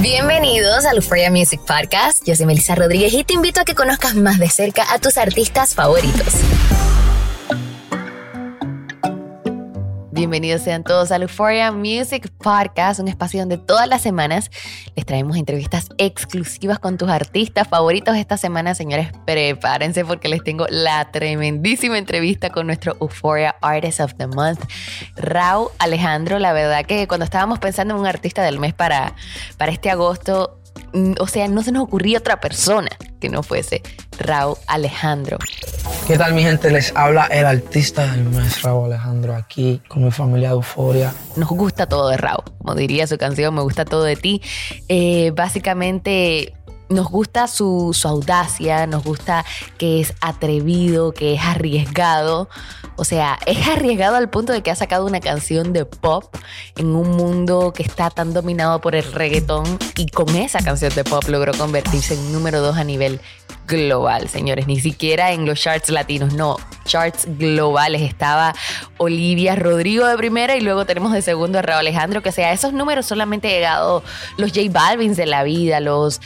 Bienvenidos al Euphoria Music Podcast. Yo soy Melissa Rodríguez y te invito a que conozcas más de cerca a tus artistas favoritos. Bienvenidos sean todos al Euphoria Music Podcast, un espacio donde todas las semanas les traemos entrevistas exclusivas con tus artistas favoritos. Esta semana, señores, prepárense porque les tengo la tremendísima entrevista con nuestro Euphoria Artist of the Month, Raúl Alejandro. La verdad que cuando estábamos pensando en un artista del mes para, para este agosto, mm, o sea, no se nos ocurría otra persona que no fuese Raúl Alejandro. ¿Qué tal mi gente? Les habla el artista del mes Raúl Alejandro aquí con mi familia de Euforia. Nos gusta todo de Raúl, como diría su canción, me gusta todo de ti. Eh, básicamente nos gusta su, su, audacia, nos gusta que es atrevido, que es arriesgado. O sea, es arriesgado al punto de que ha sacado una canción de pop en un mundo que está tan dominado por el reggaetón y con esa canción de pop logró convertirse en número dos a nivel global, señores, ni siquiera en los charts latinos, no, charts globales. Estaba Olivia Rodrigo de primera y luego tenemos de segundo a Raúl Alejandro, que sea, esos números solamente llegado los J Balvins de la vida, los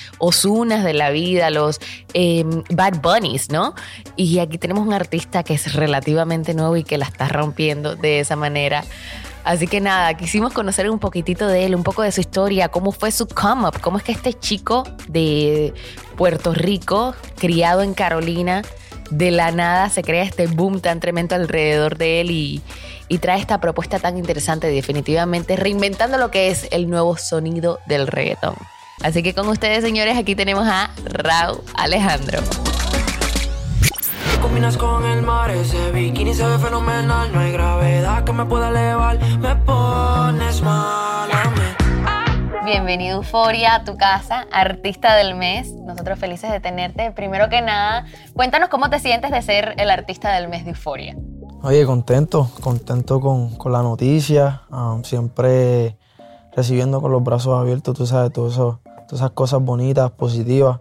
Osunas de la vida, los em, Bad Bunnies, ¿no? Y aquí tenemos un artista que es relativamente nuevo y que la está rompiendo de esa manera. Así que nada, quisimos conocer un poquitito de él, un poco de su historia, cómo fue su come up, cómo es que este chico de Puerto Rico, criado en Carolina, de la nada se crea este boom tan tremendo alrededor de él y, trae esta propuesta tan interesante, definitivamente reinventando lo que es el nuevo sonido del reggaetón. Así que con ustedes, señores, aquí tenemos a Raúl Alejandro. Combinas con el mar, ese bikini se ve fenomenal. No hay gravedad que me pueda elevar. Me pones mal. Bienvenido Euforia a tu casa, artista del mes. Nosotros felices de tenerte. Primero que nada, cuéntanos cómo te sientes de ser el artista del mes de Euforia. Oye, contento, contento con, con la noticia. um, siempre recibiendo con los brazos abiertos, tú sabes, todo eso, todas esas cosas bonitas, positivas,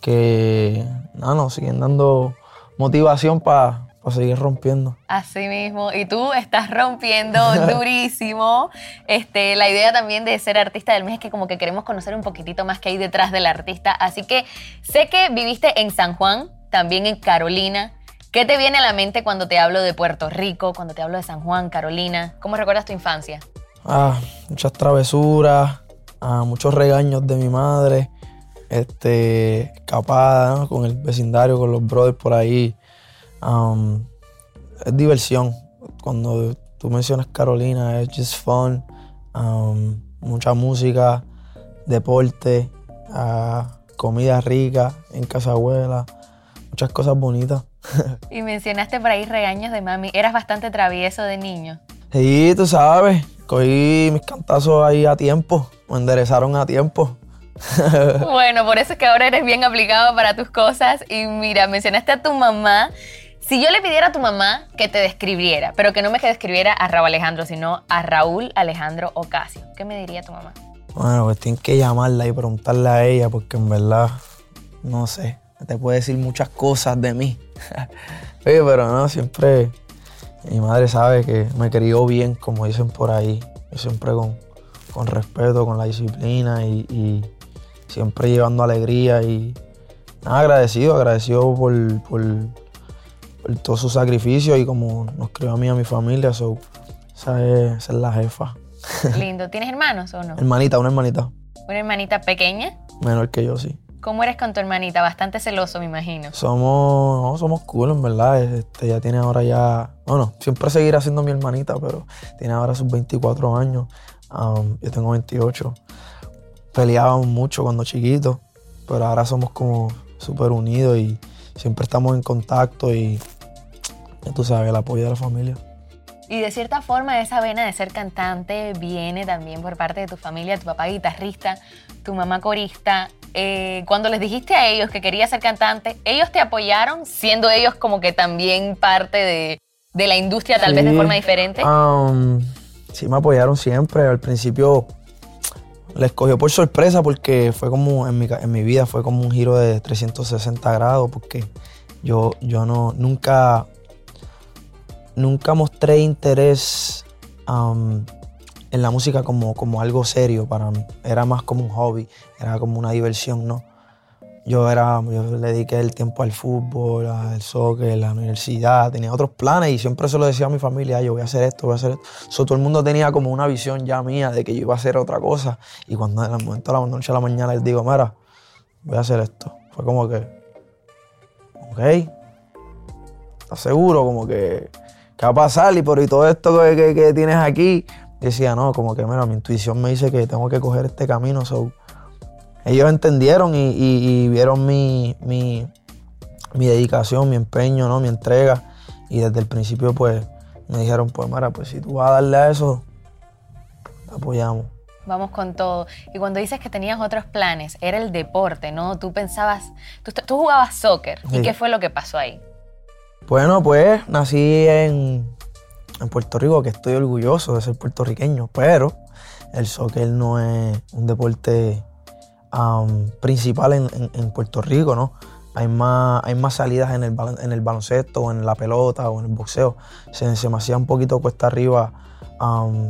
que nada, nos siguen dando motivación para seguir rompiendo. Así mismo, y tú estás rompiendo durísimo. Este, la idea también de ser artista del mes es que como que queremos conocer un poquitito más que hay detrás del artista. Así que sé que viviste en San Juan, también en Carolina. ¿Qué te viene a la mente cuando te hablo de Puerto Rico, cuando te hablo de San Juan, Carolina? ¿Cómo recuerdas tu infancia? Ah, muchas travesuras, ah, muchos regaños de mi madre, este, escapada ¿no? con el vecindario, con los brothers por ahí. Um, es diversión. Cuando tú mencionas Carolina, es just fun. Um, mucha música, deporte, ah, comida rica en casa abuela, muchas cosas bonitas. Y mencionaste por ahí regaños de mami. Eras bastante travieso de niño. Sí, tú sabes, cogí mis cantazos ahí a tiempo, me enderezaron a tiempo. Bueno, por eso es que ahora eres bien aplicado para tus cosas. Y mira, mencionaste a tu mamá. Si yo le pidiera a tu mamá que te describiera, pero que no me que describiera a Raúl Alejandro, sino a Raúl Alejandro Ocasio, ¿qué me diría tu mamá? Bueno, pues tienen que llamarla y preguntarle a ella porque en verdad, no sé, te puede decir muchas cosas de mí. Oye, pero no, siempre mi madre sabe que me crió bien, como dicen por ahí. Yo siempre con, con respeto, con la disciplina y, y siempre llevando alegría y nada, agradecido, agradecido por, por, por todo su sacrificio y como nos crió a mí y a mi familia, so, esa, es, esa es la jefa. Lindo. ¿Tienes hermanos o no? Hermanita, una hermanita, Una hermanita pequeña. menor que yo, sí. ¿Cómo eres con tu hermanita? Bastante celoso, me imagino. Somos, no, somos cool, en verdad. Este, ella tiene ahora ya, bueno, siempre seguirá siendo mi hermanita, pero tiene ahora sus 24 años. Um, yo tengo 28. Peleábamos mucho cuando chiquitos, pero ahora somos como súper unidos y siempre estamos en contacto y ya tú sabes, el apoyo de la familia. Y de cierta forma esa vena de ser cantante viene también por parte de tu familia, tu papá guitarrista, tu mamá corista. Eh, cuando les dijiste a ellos que querías ser cantante, ¿ellos te apoyaron siendo ellos como que también parte de, de la industria tal vez de forma diferente? um, sí, me apoyaron siempre. Al principio les cogió por sorpresa porque fue como, en mi, en mi vida, fue como un giro de 360 grados porque yo, yo no, nunca, nunca mostré interés um, en la música como, como algo serio para mí. Era más como un hobby, era como una diversión, ¿no? Yo, era, yo le dediqué el tiempo al fútbol, al soccer, a la universidad, tenía otros planes y siempre se lo decía a mi familia, yo voy a hacer esto, voy a hacer esto. So, todo el mundo tenía como una visión ya mía de que yo iba a hacer otra cosa y cuando en el momento de la noche a la mañana les digo, mira, voy a hacer esto. Fue como que, ok, ¿estás seguro? Como que, ¿qué va a pasar? Y por y todo esto que, que- que tienes aquí, decía, no, como que, mira, mi intuición me dice que tengo que coger este camino, so, ellos entendieron y, y- y vieron mi, mi, mi dedicación, mi empeño, ¿no? mi entrega. Y desde el principio, pues, me dijeron, pues, mira, pues si tú vas a darle a eso, te apoyamos. Vamos con todo. Y cuando dices que tenías otros planes, era el deporte, ¿no? Tú pensabas, tú, tú jugabas soccer. ¿Y qué fue lo que pasó ahí? Bueno, pues, nací en, en Puerto Rico, que estoy orgulloso de ser puertorriqueño, pero el soccer no es un deporte principal en, en- en Puerto Rico, ¿no? Hay más, hay más salidas en el, en el baloncesto, en la pelota, o en el boxeo. Se, se me hacía un poquito cuesta arriba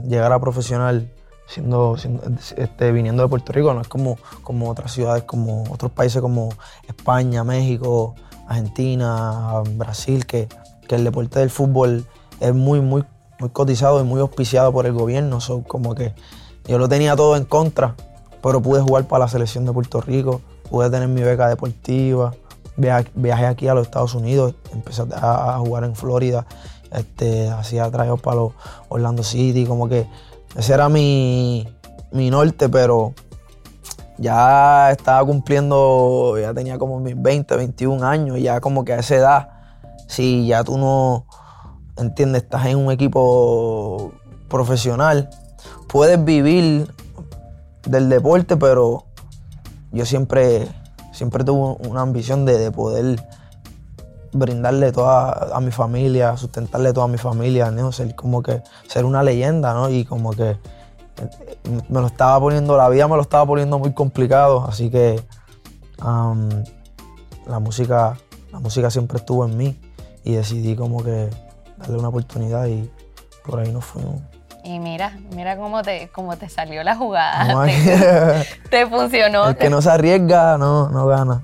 llegar a profesional siendo, siendo- este, viniendo de Puerto Rico. No es como, como otras ciudades, como otros países como España, México, Argentina, Brasil, que, que el deporte del fútbol es muy, muy, muy cotizado y muy auspiciado por el gobierno. So, como que yo lo tenía todo en contra, pero pude jugar para la selección de Puerto Rico, pude tener mi beca deportiva, via- viajé aquí a los Estados Unidos, empecé a, a jugar en Florida, este, hacía trayos para los Orlando City, como que ese era mi, mi norte, pero ya estaba cumpliendo, ya tenía como mis 20, 21 años, ya como que a esa edad, si ya tú no, entiendes, estás en un equipo profesional, puedes vivir del deporte, pero yo siempre, siempre tuve una ambición de, de poder brindarle toda a mi familia, sustentarle toda a mi familia, ¿no? ser como que ser una leyenda, ¿no? Y como que me lo estaba poniendo, la vida me lo estaba poniendo muy complicado, así que am, la música, la música siempre estuvo en mí y decidí como que darle una oportunidad y por ahí nos fuimos. Y mira, mira cómo te, cómo te salió la jugada. No te, te funcionó. El que no se arriesga no, no gana.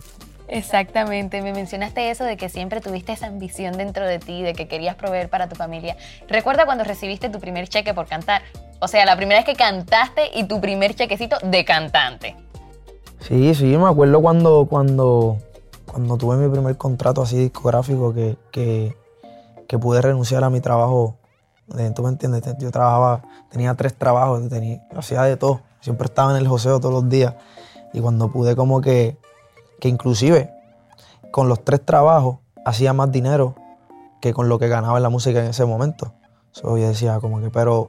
Exactamente, me mencionaste eso de que siempre tuviste esa ambición dentro de ti, de que querías proveer para tu familia. Recuerda cuando recibiste tu primer cheque por cantar. O sea, la primera vez que cantaste y tu primer chequecito de cantante. Sí, sí, me acuerdo cuando, cuando, cuando tuve mi primer contrato así discográfico que, que, que pude renunciar a mi trabajo. Eh, ¿Tú me entiendes? Yo trabajaba, tenía tres trabajos, hacía de todo. Siempre estaba en el joseo todos los días. Y cuando pude como que, que inclusive con los tres trabajos hacía más dinero que con lo que ganaba en la música en ese momento. So, yo decía como que, pero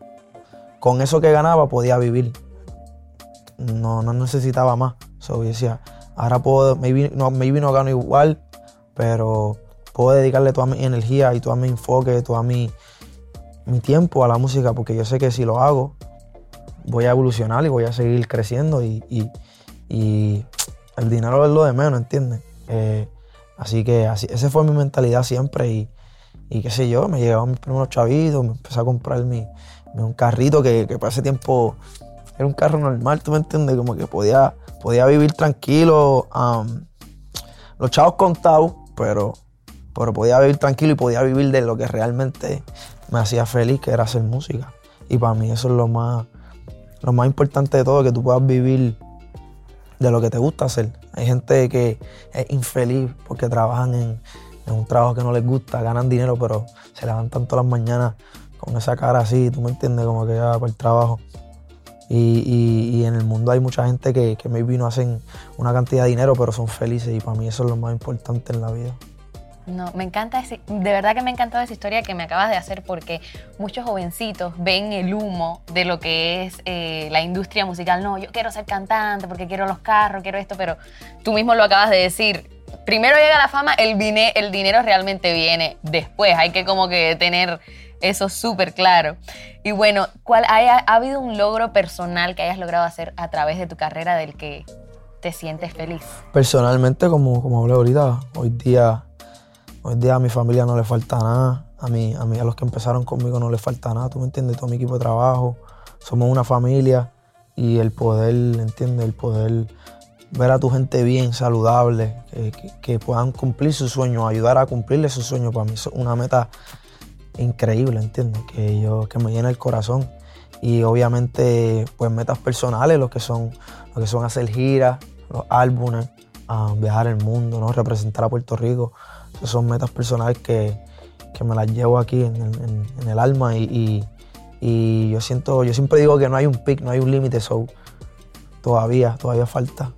con eso que ganaba podía vivir no, no necesitaba más. So, decía, ahora puedo, maybe no, maybe no gano igual, pero puedo dedicarle toda mi energía y todo mi enfoque, todo mi, mi tiempo a la música, porque yo sé que si lo hago, voy a evolucionar y voy a seguir creciendo y, y- el dinero es lo de menos, ¿entiendes? Eh, así que así, esa fue mi mentalidad siempre y, y qué sé yo, me llegaban mis primeros chavitos, me empecé a comprar mi- un carrito que, que para ese tiempo era un carro normal, ¿tú me entiendes? Como que podía, podía vivir tranquilo, los chavos contados, pero, pero podía vivir tranquilo y podía vivir de lo que realmente me hacía feliz, que era hacer música. Y para mí eso es lo más, lo más importante de todo, que tú puedas vivir de lo que te gusta hacer. Hay gente que es infeliz porque trabajan en, en un trabajo que no les gusta, ganan dinero, pero se levantan todas las mañanas con esa cara así, tú me entiendes, como que ya para el trabajo. Y, y- y en el mundo hay mucha gente que, que maybe no hacen una cantidad de dinero, pero son felices y para mí eso es lo más importante en la vida. No, me encanta ese, de verdad que me ha encantado esa historia que me acabas de hacer porque muchos jovencitos ven el humo de lo que es eh, la industria musical. No, yo quiero ser cantante porque quiero los carros, quiero esto, pero tú mismo lo acabas de decir. Primero llega la fama, el, vine- el dinero realmente viene después. Hay que como que tener eso súper claro. Y bueno, ¿cuál, ¿ha habido un logro personal que hayas logrado hacer a través de tu carrera del que te sientes feliz? Personalmente, como, como hablé ahorita, hoy día, hoy día a mi familia no le falta nada. A mí, a mí, a los que empezaron conmigo no les falta nada. ¿Tú me entiendes? Todo mi equipo de trabajo. Somos una familia y el poder, ¿entiendes? El poder ver a tu gente bien, saludable, que, que- que puedan cumplir sus sueños, ayudar a cumplirle sus sueños. Para mí es una meta increíble, ¿entiendes? Que, yo, que me llena el corazón. Y obviamente, pues metas personales, lo que son, lo que son hacer giras, los álbumes, ah, viajar el mundo, ¿no? representar a Puerto Rico. Esas son metas personales que, que me las llevo aquí en el, alma y, y- y yo siento, yo siempre digo que no hay un pic, no hay un límite, so todavía, todavía falta.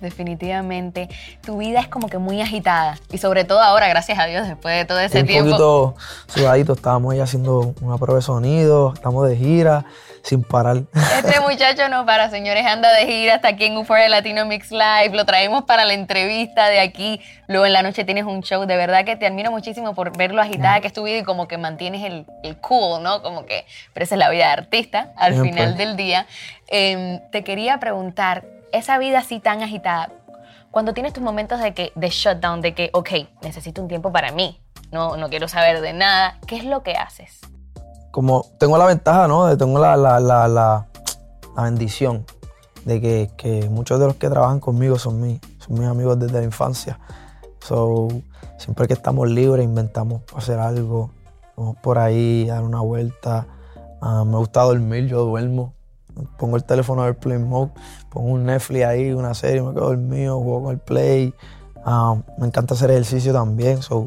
Definitivamente, tu vida es como que muy agitada y sobre todo ahora, gracias a Dios, después de todo ese un tiempo. poquito sudadito, estábamos ahí haciendo una prueba de sonido, estamos de gira, sin parar. Este muchacho no para, señores, anda de gira hasta aquí en Euphoria Latino Mix Live. Lo traemos para la entrevista de aquí. Luego en la noche tienes un show. De verdad que te admiro muchísimo por ver lo agitada que es tu vida y como que mantienes el, el cool, ¿no? Como que, pero esa es la vida de artista al final del día. Em, te quería preguntar, esa vida así tan agitada, cuando tienes tus momentos de, que, de shutdown, de que, ok, necesito un tiempo para mí, no, no quiero saber de nada, ¿qué es lo que haces? como tengo la ventaja, ¿no? Tengo la, la, la, la, la bendición de que, que muchos de los que trabajan conmigo son, mis son mis amigos desde la infancia. So, siempre que estamos libres inventamos hacer algo, vamos por ahí, dar una vuelta. Ah, me gusta dormir, yo duermo. Pongo el teléfono a ver Play Mode, pongo un Netflix ahí, una serie, me quedo dormido, juego con el Play. Ah, me encanta hacer ejercicio también, so,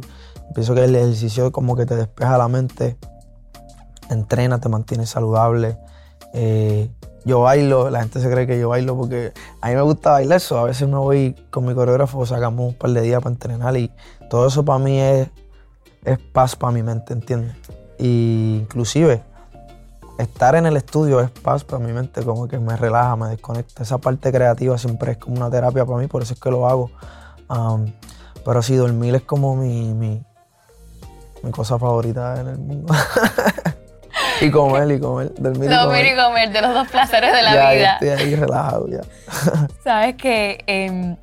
pienso que el ejercicio como que te despeja la mente entrena, te mantienes saludable. Eh, yo bailo, la gente se cree que yo bailo porque a mí me gusta bailar eso. A veces me voy con mi coreógrafo, sacamos un par de días para entrenar y todo eso para mí es, es paz para mi mente, ¿entiendes? Y inclusive estar en el estudio es paz para mi mente, como que me relaja, me desconecta. Esa parte creativa siempre es como una terapia para mí, por eso es que lo hago. Um, pero sí, dormir es como mi, mi, mi cosa favorita en el mundo. y comer, y comer, dormir y Dormir comer. y comer, de los dos placeres de la ya, vida. ya estoy ahí relajado ya. Sabes que em,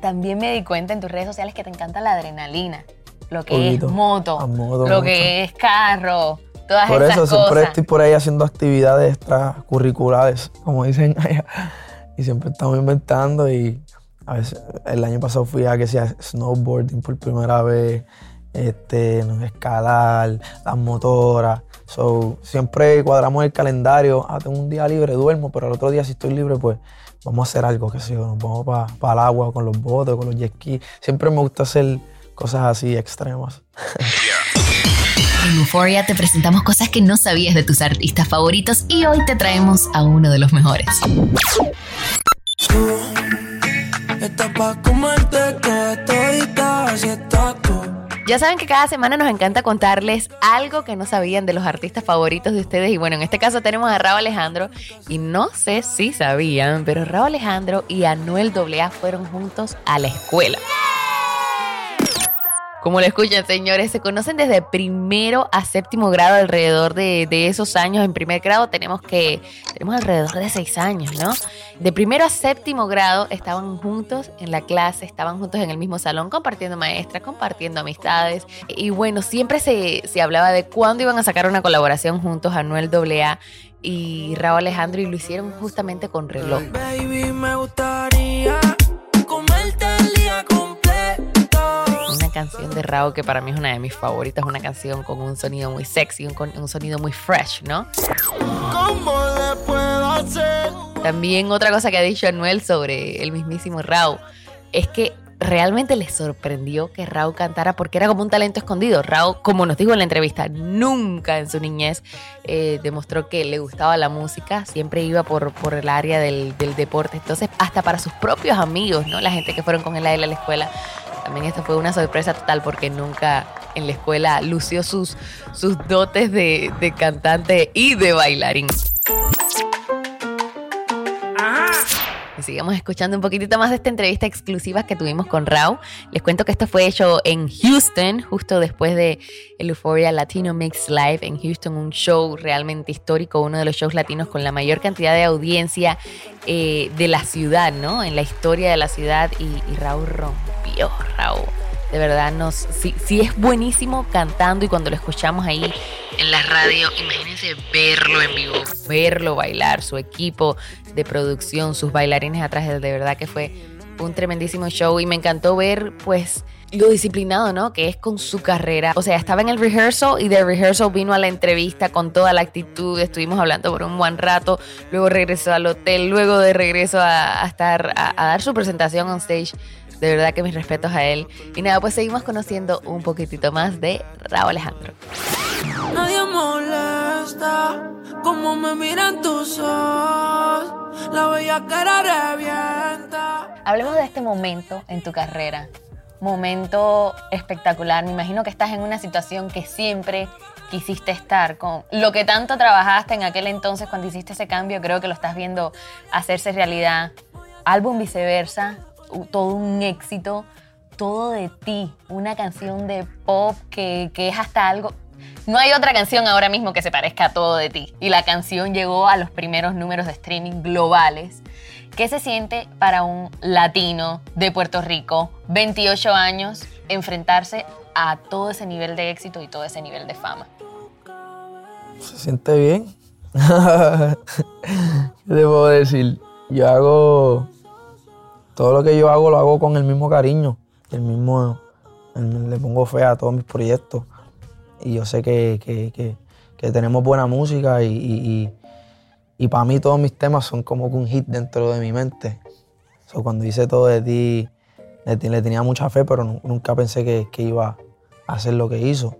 también me di cuenta en tus redes sociales que te encanta la adrenalina, lo que Poquito. es moto, lo que es carro, todas Por esas eso siempre cosas. estoy por ahí haciendo actividades extracurriculares, como dicen allá. Y siempre estamos inventando y a veces el año pasado fui a que sea snowboarding por primera vez, este, escalar, las motoras. So, siempre cuadramos el calendario. Ah, tengo un día libre, duermo, pero el otro día si estoy libre, pues vamos a hacer algo, que sé yo, nos vamos para el agua con los botes, con los jet skis. Siempre me gusta hacer cosas así extremas. En Euphoria te presentamos cosas que no sabías de tus artistas favoritos y hoy te traemos a uno de los mejores. Ya saben que cada semana nos encanta contarles algo que no sabían de los artistas favoritos de ustedes. Y bueno, en este caso tenemos a Raúl Alejandro. Y no sé si sabían, pero Raúl Alejandro y Anuel AA fueron juntos a la escuela. Como lo escuchan, señores, se conocen desde primero a séptimo grado, alrededor de, de esos años. En primer grado tenemos que, tenemos alrededor de seis años, ¿no? De primero a séptimo grado estaban juntos en la clase, estaban juntos en el mismo salón, compartiendo maestras, compartiendo amistades. Y bueno, siempre se, se hablaba de cuándo iban a sacar una colaboración juntos, Anuel AA y Raúl Alejandro, y lo hicieron justamente con reloj. Baby, me gustaría canción de Raúl que para mí es una de mis favoritas, una canción con un sonido muy sexy, un, sonido muy fresh, ¿no? ¿Cómo le puedo hacer? También otra cosa que ha dicho Anuel sobre el mismísimo Raúl es que realmente le sorprendió que Raúl cantara porque era como un talento escondido. Raúl, como nos dijo en la entrevista, nunca en su niñez eh, demostró que le gustaba la música, siempre iba por, por el área del, del deporte. Entonces, hasta para sus propios amigos, ¿no? La gente que fueron con él a él a la escuela, También esta fue una sorpresa total porque nunca en la escuela lució sus, sus dotes de, de cantante y de bailarín. Sigamos escuchando un poquitito más de esta entrevista exclusiva que tuvimos con Rao. Les cuento que esto fue hecho en Houston, justo después de el Euphoria Latino Mix Live en Houston, un show realmente histórico, uno de los shows latinos con la mayor cantidad de audiencia eh, de la ciudad, ¿no? En la historia de la ciudad y, y Raúl rompió, Raúl. De verdad, nos, sí, sí es buenísimo cantando y cuando lo escuchamos ahí en la radio, imagínense verlo en vivo, verlo bailar, su equipo de producción, sus bailarines atrás, de verdad que fue un tremendísimo show y me encantó ver pues lo disciplinado, ¿no? Que es con su carrera. O sea, estaba en el rehearsal y de rehearsal vino a la entrevista con toda la actitud, estuvimos hablando por un buen rato, luego regresó al hotel, luego de regreso a, estar a dar su presentación on stage de verdad que mis respetos a él. Y nada, pues seguimos conociendo un poquitito más de Raúl Alejandro. Nadie molesta como me miran tus ojos. La bella cara revienta. Hablemos de este momento en tu carrera. Momento espectacular. Me imagino que estás en una situación que siempre quisiste estar con lo que tanto trabajaste en aquel entonces cuando hiciste ese cambio, creo que lo estás viendo hacerse realidad. Álbum viceversa, todo un éxito, todo de ti, una canción de pop que, que es hasta algo... No hay otra canción ahora mismo que se parezca a todo de ti. Y la canción llegó a los primeros números de streaming globales. ¿Qué se siente para un latino de Puerto Rico, 28 años, enfrentarse a todo ese nivel de éxito y todo ese nivel de fama? Se siente bien. ¿Qué te decir? Yo hago todo lo que yo hago lo hago con el mismo cariño, el mismo, le pongo fe a todos mis proyectos. Y yo sé que, que- que- tenemos buena música y, para mí todos mis temas son como un hit dentro de mi mente. So, cuando hice todo de ti, le, te- le tenía mucha fe, pero nu- nunca pensé que, que iba a hacer lo que hizo.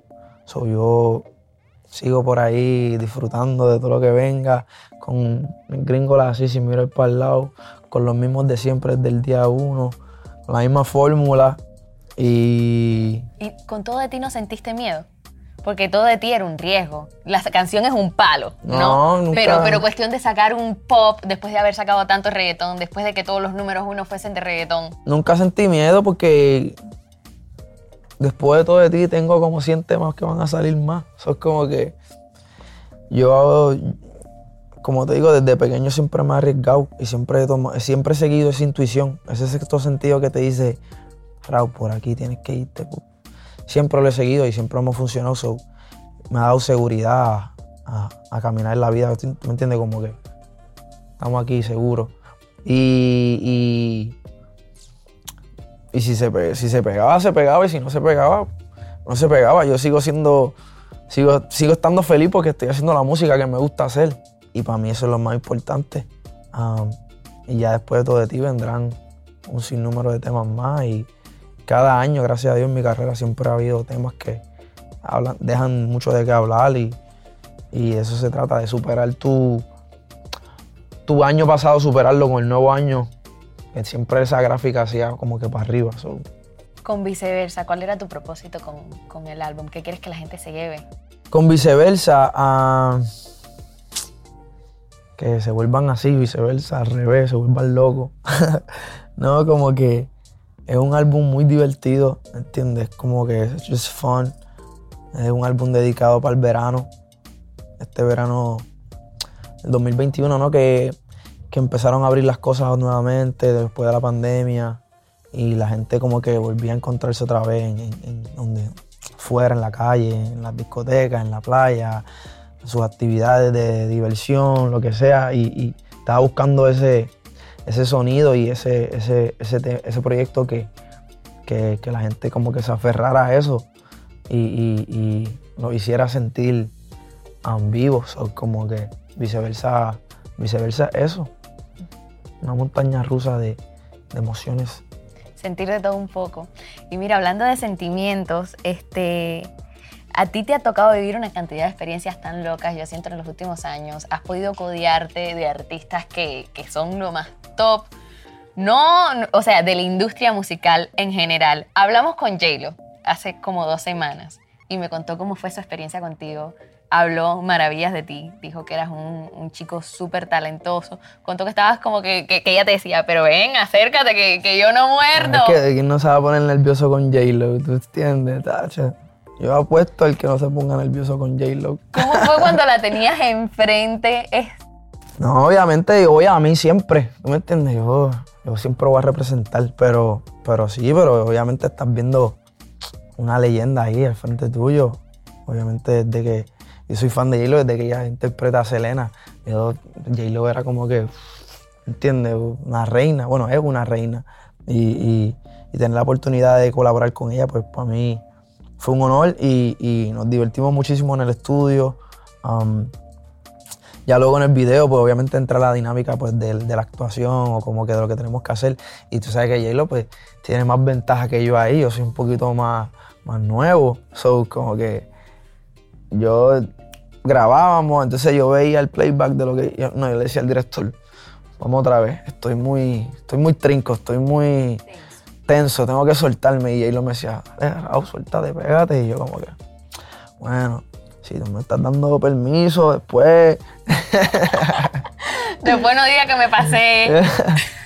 So, yo sigo por ahí disfrutando de todo lo que venga, con gringolas así sin mirar para el lado, con los mismos de siempre desde el día uno, con la misma fórmula y ¿Y con todo de ti no sentiste miedo? Porque todo de ti era un riesgo. La canción es un palo, ¿no? No, nunca. Pero, pero cuestión de sacar un pop después de haber sacado tanto reggaetón, después de que todos los números uno fuesen de reggaetón. nunca sentí miedo porque después de todo de ti tengo como 100 temas que van a salir más. Eso es como que yo, como te digo, desde pequeño siempre me he arriesgado y siempre he, toma- siempre he seguido esa intuición, ese sexto sentido que te dice, Raúl, por aquí tienes que irte. pu". Siempre lo he seguido y siempre hemos funcionado. so, me ha dado seguridad a, caminar en la vida. ¿Tú me entiendes? Como que estamos aquí seguros. Y, y si, se, si se pegaba, se pegaba. Y si no se pegaba, no se pegaba. Yo sigo siendo, sigo, sigo estando feliz porque estoy haciendo la música que me gusta hacer. Y para mí eso es lo más importante. Y ya después de todo de ti vendrán un sinnúmero de temas más. Y cada año, gracias a Dios, en mi carrera siempre ha habido temas que hablan, dejan mucho de qué hablar. Y, y eso se trata, de superar tu, tu año pasado, superarlo con el nuevo año. Siempre esa gráfica hacía como que para arriba. so. Con viceversa, ¿cuál era tu propósito con, con el álbum? ¿Qué quieres que la gente se lleve? Con viceversa, ah, que se vuelvan así, viceversa, al revés, se vuelvan locos. no, como que es un álbum muy divertido, ¿entiendes? Como que es just fun. Es un álbum dedicado para el verano. Este verano del 2021, ¿no? Que, que empezaron a abrir las cosas nuevamente después de la pandemia y la gente como que volvía a encontrarse otra vez en, donde fuera, en la calle, en las discotecas, en la playa, sus actividades de diversión, lo que sea, y, estaba buscando ese, ese sonido y ese, ese, ese, ese proyecto que, que, que la gente como que se aferrara a eso y, y, y lo hiciera sentir vivos, o como que viceversa, viceversa eso, una montaña rusa de, emociones. Sentir de todo un poco. Y mira, hablando de sentimientos, este, a ti te ha tocado vivir una cantidad de experiencias tan locas, yo siento, en los últimos años. Has podido codiarte de artistas que, que son lo más top, no, no- o sea, de la industria musical en general. Hablamos con J-Lo hace como dos semanas y me contó cómo fue su experiencia contigo. Habló maravillas de ti, dijo que eras un, un chico súper talentoso. Contó que estabas como que, que- que ella te decía, pero ven, acércate, que, que yo no muerdo. Es que quién no se va a poner nervioso con J-Lo, ¿tú entiendes, tacha? Yo apuesto al que no se ponga nervioso con J-Lo. ¿Cómo fue cuando la tenías enfrente? No, obviamente, oye, a mí siempre, ¿tú me entiendes? Yo, yo siempre voy a representar, pero, pero sí, pero obviamente estás viendo una leyenda ahí al frente tuyo. Obviamente desde que yo soy fan de J-Lo, desde que ella interpreta a Selena, J-Lo era como que, ¿entiendes? Una reina, bueno, es una reina. Y, tener la oportunidad de colaborar con ella, pues para mí fue un honor y, nos divertimos muchísimo en el estudio. Um, ya luego en el video, pues obviamente entra la dinámica pues, de, de la actuación o como que de lo que tenemos que hacer. Y tú sabes que J-Lo pues, tiene más ventaja que yo ahí. Yo soy un poquito más, más nuevo. So, como que yo grabábamos, entonces yo veía el playback de lo que... yo- no, yo le decía al director, vamos otra vez. Estoy muy, estoy muy trinco, estoy muy tenso, tengo que soltarme. Y J-Lo me decía, "Eh, Raúl, suéltate, pégate. Y yo como que, bueno, si tú me estás dando permiso después... Después no diga que me pasé.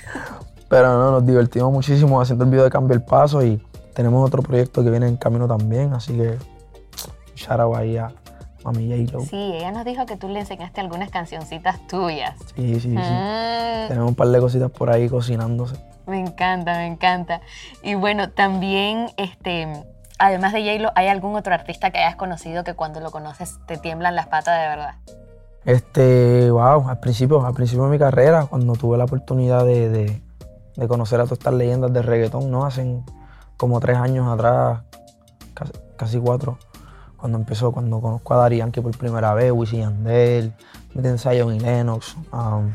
Pero no, nos divertimos muchísimo haciendo el video de Cambio el Paso y tenemos otro proyecto que viene en camino también, así que shout out ahí a Mami J-Lo. Sí, Sí, ella nos dijo que tú le enseñaste algunas cancioncitas tuyas. sí, sí. Mm, Tenemos un par de cositas por ahí cocinándose. me encanta, me encanta. Y bueno, también, este, además de J-Lo, ¿hay algún otro artista que hayas conocido que cuando lo conoces te tiemblan las patas de verdad? Este, wow, al principio, al principio de mi carrera, cuando tuve la oportunidad de, de- de conocer a todas estas leyendas de reggaetón, ¿no? Hace como tres años atrás, casi, casi cuatro, cuando empezó, cuando conozco a Daddy Yankee por primera vez, Wisin Yandel, Meten Zion y Lennox, um,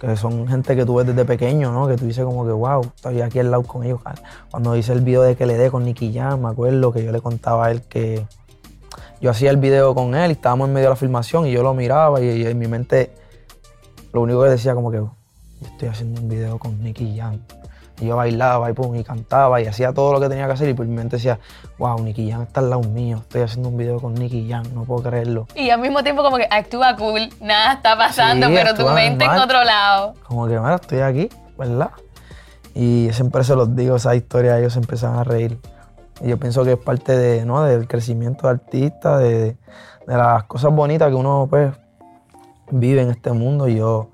que son gente que tú ves desde pequeño, ¿no? Que tú dices como que, wow, estoy aquí al lado con ellos. Cuando hice el video de que le dé con Nicky Jam, me acuerdo que yo le contaba a él que yo hacía el video con él y estábamos en medio de la filmación y yo lo miraba y, y en mi mente lo único que decía como que yo estoy haciendo un video con Nicky Jam. Y yo bailaba y, pum, y cantaba y hacía todo lo que tenía que hacer y por mi mente decía, wow, Nicky Jam está al lado mío, estoy haciendo un video con Nicky Jam, no puedo creerlo. Y al mismo tiempo como que actúa cool, nada está pasando, Sí, pero tu mente en otro lado. Como que, mira, estoy aquí, ¿verdad? Y siempre se los digo, esa historia, ellos se empiezan a reír. Y yo pienso que es parte de, ¿no? del crecimiento de artista, de, de las cosas bonitas que uno pues, vive en este mundo. Y yo,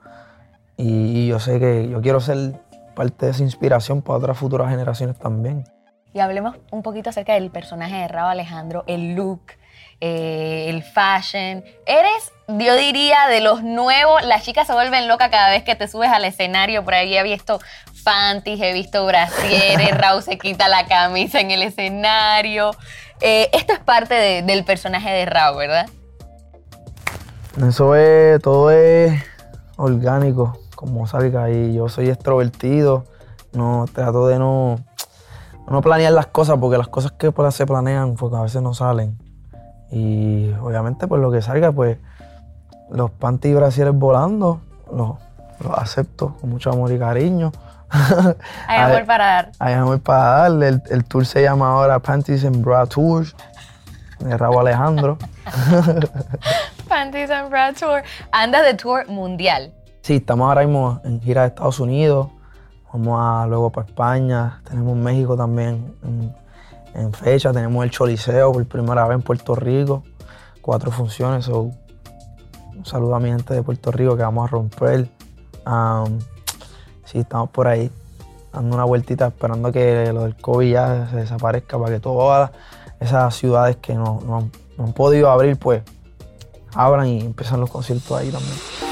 y, y yo sé que yo quiero ser parte de esa inspiración para otras futuras generaciones también. Y hablemos un poquito acerca del personaje de Rabo Alejandro, el look, eh, el fashion. Eres, yo diría, de los nuevos. Las chicas se vuelven locas cada vez que te subes al escenario. Por ahí he visto panties, he visto brasieres, Raúl se quita la camisa en el escenario. Eh, esto es parte de- del personaje de Raúl, ¿verdad? Eso es, todo es orgánico, como salga. Y yo soy extrovertido, no trato de no, no planear las cosas, porque las cosas que pues, se planean, porque a veces no salen. Y obviamente, pues lo que salga, pues los panty y brasieres volando, los, los acepto con mucho amor y cariño. Hay amor para dar. Hay amor para darle. El, el tour se llama ahora Panties and Bra Tour, de Raúl Alejandro. Panties and Bra Tour. Andas de tour mundial. Sí, estamos ahora mismo en gira de Estados Unidos. Vamos a, luego para España. Tenemos México también en, en fecha. Tenemos el Choliseo por primera vez en Puerto Rico. Cuatro funciones. un saludo a mi gente de Puerto Rico que vamos a romper. Sí, estamos por ahí dando una vueltita esperando que lo del COVID ya se desaparezca para que todas esas ciudades que no, no no han podido abrir, pues abran y empiezan los conciertos ahí también.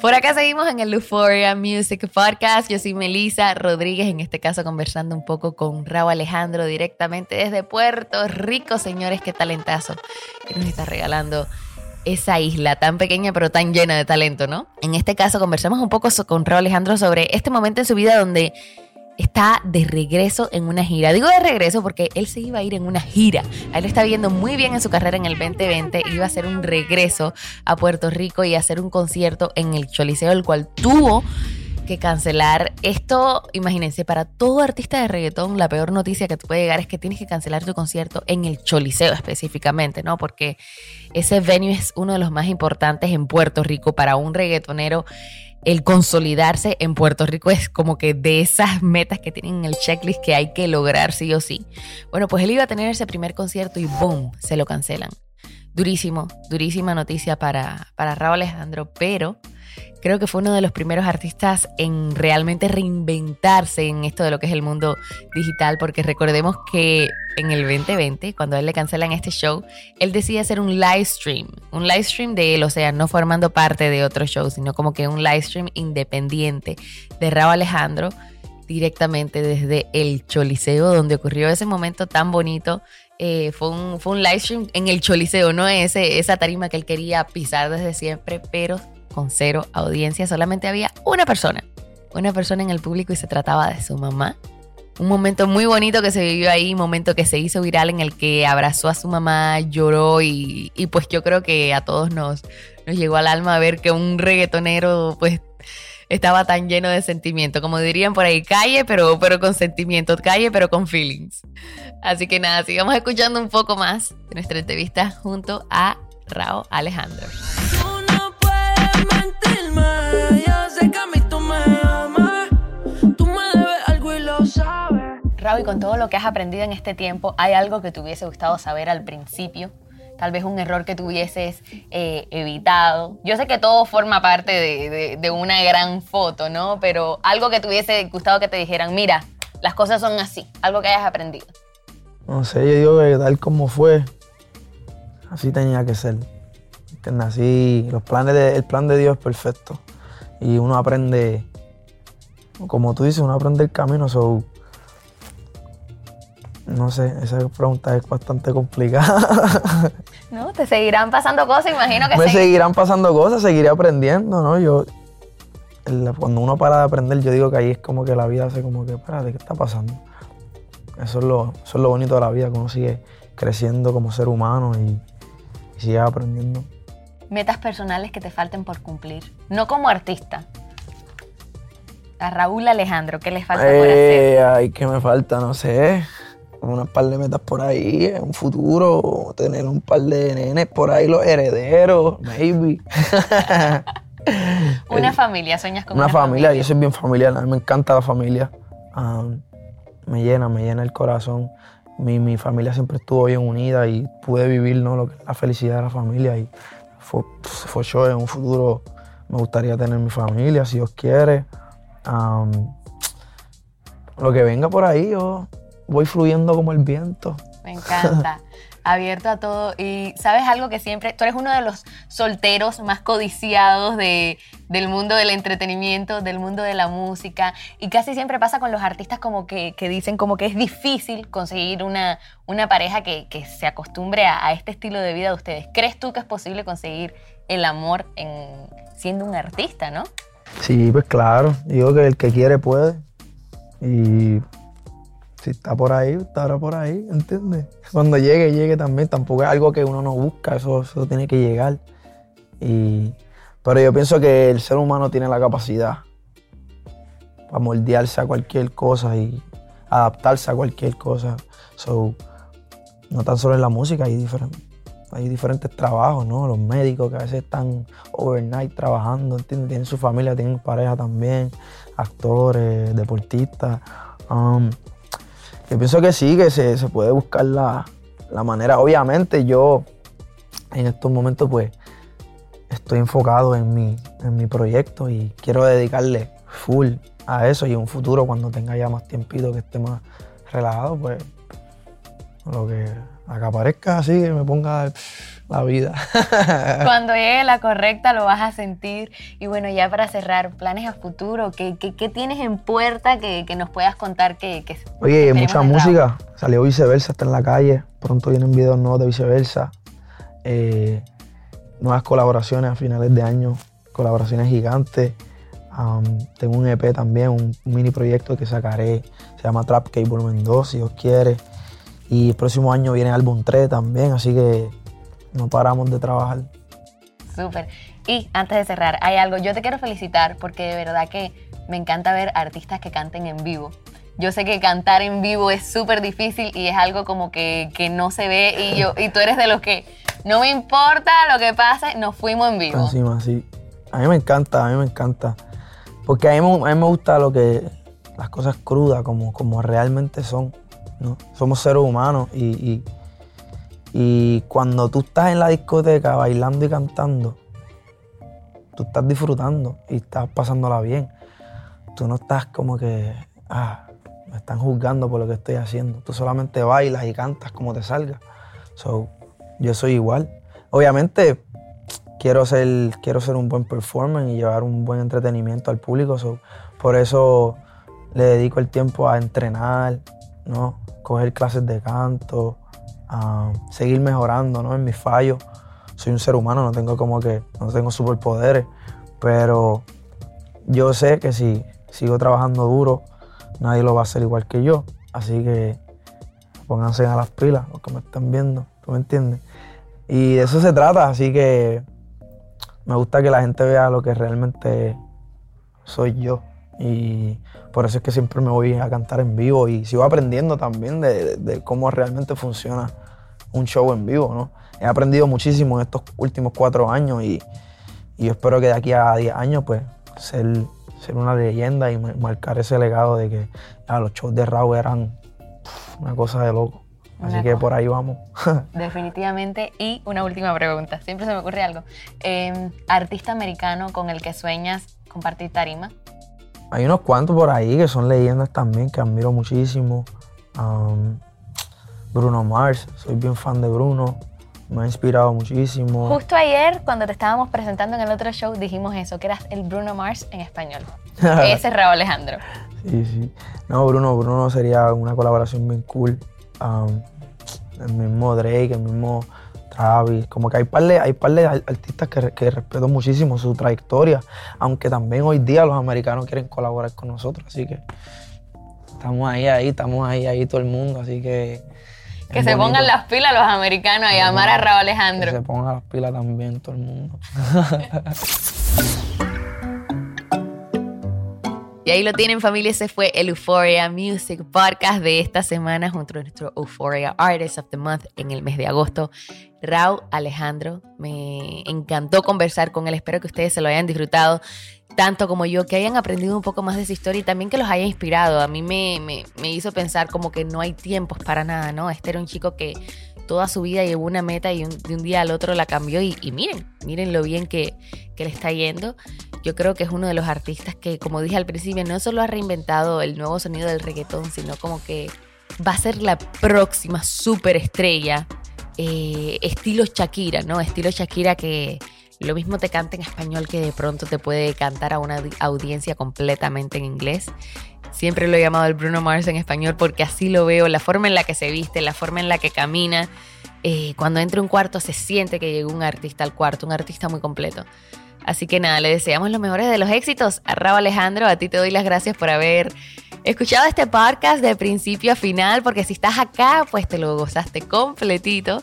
Por acá seguimos en el Euphoria Music Podcast. Yo soy Melissa Rodríguez, en este caso conversando un poco con Raúl Alejandro directamente desde Puerto Rico. Señores, qué talentazo que nos está regalando esa isla tan pequeña pero tan llena de talento, ¿no? En este caso conversamos un poco con Raúl Alejandro sobre este momento en su vida donde está de regreso en una gira. Digo de regreso porque él se iba a ir en una gira. Él está viendo muy bien en su carrera en el 2020. Iba a hacer un regreso a Puerto Rico y hacer un concierto en el Choliseo, el cual tuvo que cancelar esto, imagínense, para todo artista de reggaetón, la peor noticia que te puede llegar es que tienes que cancelar tu concierto en el Choliseo específicamente, ¿no? Porque ese venue es uno de los más importantes en Puerto Rico para un reggaetonero. El consolidarse en Puerto Rico es como que de esas metas que tienen en el checklist que hay que lograr sí o sí. Bueno, pues él iba a tener ese primer concierto y ¡boom! Se lo cancelan. Durísimo, durísima noticia para, para Raúl Alejandro, pero creo que fue uno de los primeros artistas en realmente reinventarse en esto de lo que es el mundo digital, porque recordemos que en el 2020, cuando a él le cancelan este show, él decide hacer un live stream, un live stream de él, o sea, no formando parte de otro show, sino como que un live stream independiente de Raúl Alejandro directamente desde el Choliseo, donde ocurrió ese momento tan bonito. Eh, fue, un, fue un live stream en el Choliseo, no ese, esa tarima que él quería pisar desde siempre, pero con cero audiencia, solamente había una persona, una persona en el público y se trataba de su mamá. Un momento muy bonito que se vivió ahí, un momento que se hizo viral en el que abrazó a su mamá, lloró y, pues yo creo que a todos nos, nos llegó al alma ver que un reggaetonero pues estaba tan lleno de sentimiento, como dirían por ahí, calle pero, pero con sentimiento, calle pero con feelings. Así que nada, sigamos escuchando un poco más de nuestra entrevista junto a Rao Alejandro. Raúl, con todo lo que has aprendido en este tiempo, ¿hay algo que te hubiese gustado saber al principio? Tal vez un error que te hubieses eh, evitado. Yo sé que todo forma parte de, una gran foto, ¿no? Pero algo que te hubiese gustado que te dijeran, mira, las cosas son así, algo que hayas aprendido. No sé, yo digo que tal como fue, así tenía que ser. Así, los planes de, el plan de Dios es perfecto. Y uno aprende, como tú dices, uno aprende el camino. So, no sé, esa pregunta es bastante complicada. No, te seguirán pasando cosas, imagino que Me seguirán pasando cosas, seguiré aprendiendo, ¿no? Yo, cuando uno para de aprender, yo digo que ahí es como que la vida hace como que, espérate, ¿qué está pasando? Eso es lo, eso es lo bonito de la vida, que uno sigue creciendo como ser humano y, sigue aprendiendo. Metas personales que te falten por cumplir, no como artista. A Raúl Alejandro, ¿qué le falta por eh, hacer? Ay, ¿qué me falta? No sé unas par de metas por ahí, en un futuro, tener un par de nenes por ahí, los herederos, maybe. una familia, sueñas con una, una familia? Yo soy bien familiar, a mí me encanta la familia. Um, me llena, me llena el corazón. Mi, mi, familia siempre estuvo bien unida y pude vivir ¿no? lo que la felicidad de la familia. Y fue, fue en un futuro me gustaría tener mi familia, si Dios quiere. Um, lo que venga por ahí, yo voy fluyendo como el viento. Me encanta. Abierto a todo. Y sabes algo que siempre, tú eres uno de los solteros más codiciados de, del mundo del entretenimiento, del mundo de la música. Y casi siempre pasa con los artistas como que, dicen como que es difícil conseguir una, una pareja que, se acostumbre a, este estilo de vida de ustedes. ¿Crees tú que es posible conseguir el amor en, siendo un artista, no? Sí, pues claro. Digo que el que quiere puede. Y si está por ahí, estará por ahí, ¿entiendes? Cuando llegue, llegue también. Tampoco es algo que uno no busca, eso, eso tiene que llegar. Y, pero yo pienso que el ser humano tiene la capacidad para moldearse a cualquier cosa y adaptarse a cualquier cosa. So, no tan solo en la música, hay, diferentes trabajos, ¿no? Los médicos que a veces están overnight trabajando, ¿entiendes? Tienen su familia, tienen pareja también, actores, deportistas. Um, yo pienso que sí, que se, puede buscar la, manera. Obviamente yo en estos momentos pues estoy enfocado en mi, en mi proyecto y quiero dedicarle full a eso y en un futuro cuando tenga ya más tiempito que esté más relajado pues lo que aparezca así, que me ponga la vida. Cuando llegue la correcta lo vas a sentir. Y bueno, ya para cerrar, planes a futuro, ¿qué, tienes en puerta que, nos puedas contar que... que Oye, mucha música. Salió Viceversa, está en la calle. Pronto vienen videos nuevos de Viceversa. Eh, nuevas colaboraciones a finales de año, colaboraciones gigantes. tengo un EP también, un, mini proyecto que sacaré, se llama Trap Cable Volumen 2, si Dios quiere. Y el próximo año viene álbum 3 también, así que no paramos de trabajar. Súper. Y antes de cerrar, hay algo, yo te quiero felicitar porque de verdad que me encanta ver artistas que canten en vivo. Yo sé que cantar en vivo es súper difícil y es algo como que, que no se ve y, yo, y tú eres de los que no me importa lo que pase, nos fuimos en vivo. Encima, sí. A mí me encanta, a mí me encanta. Porque a mí, me- a mí me gusta lo que, las cosas crudas, como, como realmente son. Somos seres humanos y, y, cuando tú estás en la discoteca bailando y cantando, tú estás disfrutando y estás pasándola bien. Tú no estás como que, ah, me están juzgando por lo que estoy haciendo. Tú solamente bailas y cantas como te salga. Yo soy igual. Obviamente, quiero ser, quiero ser un buen performer y llevar un buen entretenimiento al público. por eso le dedico el tiempo a entrenar, ¿no? coger clases de canto, a seguir mejorando ¿no? en mis fallos. Soy un ser humano, no tengo como que, no tengo superpoderes, pero yo sé que si sigo trabajando duro, nadie lo va a hacer igual que yo. Así que pónganse a las pilas, los que me están viendo, ¿tú me entiendes? Y de eso se trata, así que me gusta que la gente vea lo que realmente soy yo. Y por eso es que siempre me voy a cantar en vivo y sigo aprendiendo también de, de- de cómo realmente funciona un show en vivo, ¿no? He aprendido muchísimo en estos últimos cuatro años y, y yo espero que de aquí a 10 años, pues, ser, ser una leyenda y ma- marcar ese legado de que ah, los shows de Raúl eran pf, una cosa de loco. Así Una que cosa. por ahí vamos. Definitivamente. Y una última pregunta, siempre se me ocurre algo. Eh, artista americano con el que sueñas compartir tarima. Hay unos cuantos por ahí que son leyendas también que admiro muchísimo. Um, Bruno Mars, soy bien fan de Bruno. Me ha inspirado muchísimo. Justo ayer, cuando te estábamos presentando en el otro show, dijimos eso, que eras el Bruno Mars en español. Ese es Raúl Alejandro. Sí, sí. No, Bruno, Bruno sería una colaboración bien cool. Um, el mismo Drake, el mismo Travis. Como que hay par de, hay par de ar- artistas que, que respeto muchísimo su trayectoria. Aunque también hoy día los americanos quieren colaborar con nosotros. Así que estamos ahí, ahí, estamos ahí, ahí todo el mundo. Así que. Que se pongan bonito. las pilas los americanos a llamar a Raúl Que se Alejandro. pongan las pilas también todo el mundo. Y ahí lo tienen familia, ese fue el Euphoria Music Podcast de esta semana junto a nuestro Euphoria Artist of the Month en el mes de agosto, Raúl Alejandro. Me encantó conversar con él, espero que ustedes se lo hayan disfrutado tanto como yo, que hayan aprendido un poco más de su historia y también que los haya inspirado. A mí me, me- me hizo pensar como que no hay tiempos para nada, ¿no? Este era un chico que toda su vida llevó una meta y de un día al otro la cambió y, y miren, miren lo bien que, que le está yendo. Yo creo que es uno de los artistas que, como dije al principio, no solo ha reinventado el nuevo sonido del reggaetón, sino como que va a ser la próxima superestrella, eh, estilo Shakira, ¿no? Estilo Shakira que lo mismo te canta en español que de pronto te puede cantar a una audi- audiencia completamente en inglés. Siempre lo he llamado el Bruno Mars en español porque así lo veo, la forma en la que se viste, la forma en la que camina. Eh, cuando entra un cuarto se siente que llegó un artista al cuarto, un artista muy completo. Así que nada, le deseamos los mejores de los éxitos a Raúl Alejandro. A ti te doy las gracias por haber escuchado este podcast de principio a final, porque si estás acá, pues te lo gozaste completito.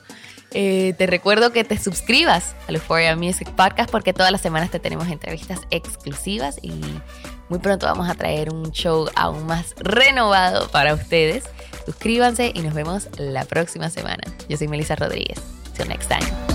Eh, te recuerdo que te suscribas al Euphoria Music Podcast porque todas las semanas te tenemos entrevistas exclusivas y muy pronto vamos a traer un show aún más renovado para ustedes. Suscríbanse y nos vemos la próxima semana. Yo soy Melissa Rodríguez. See you next time.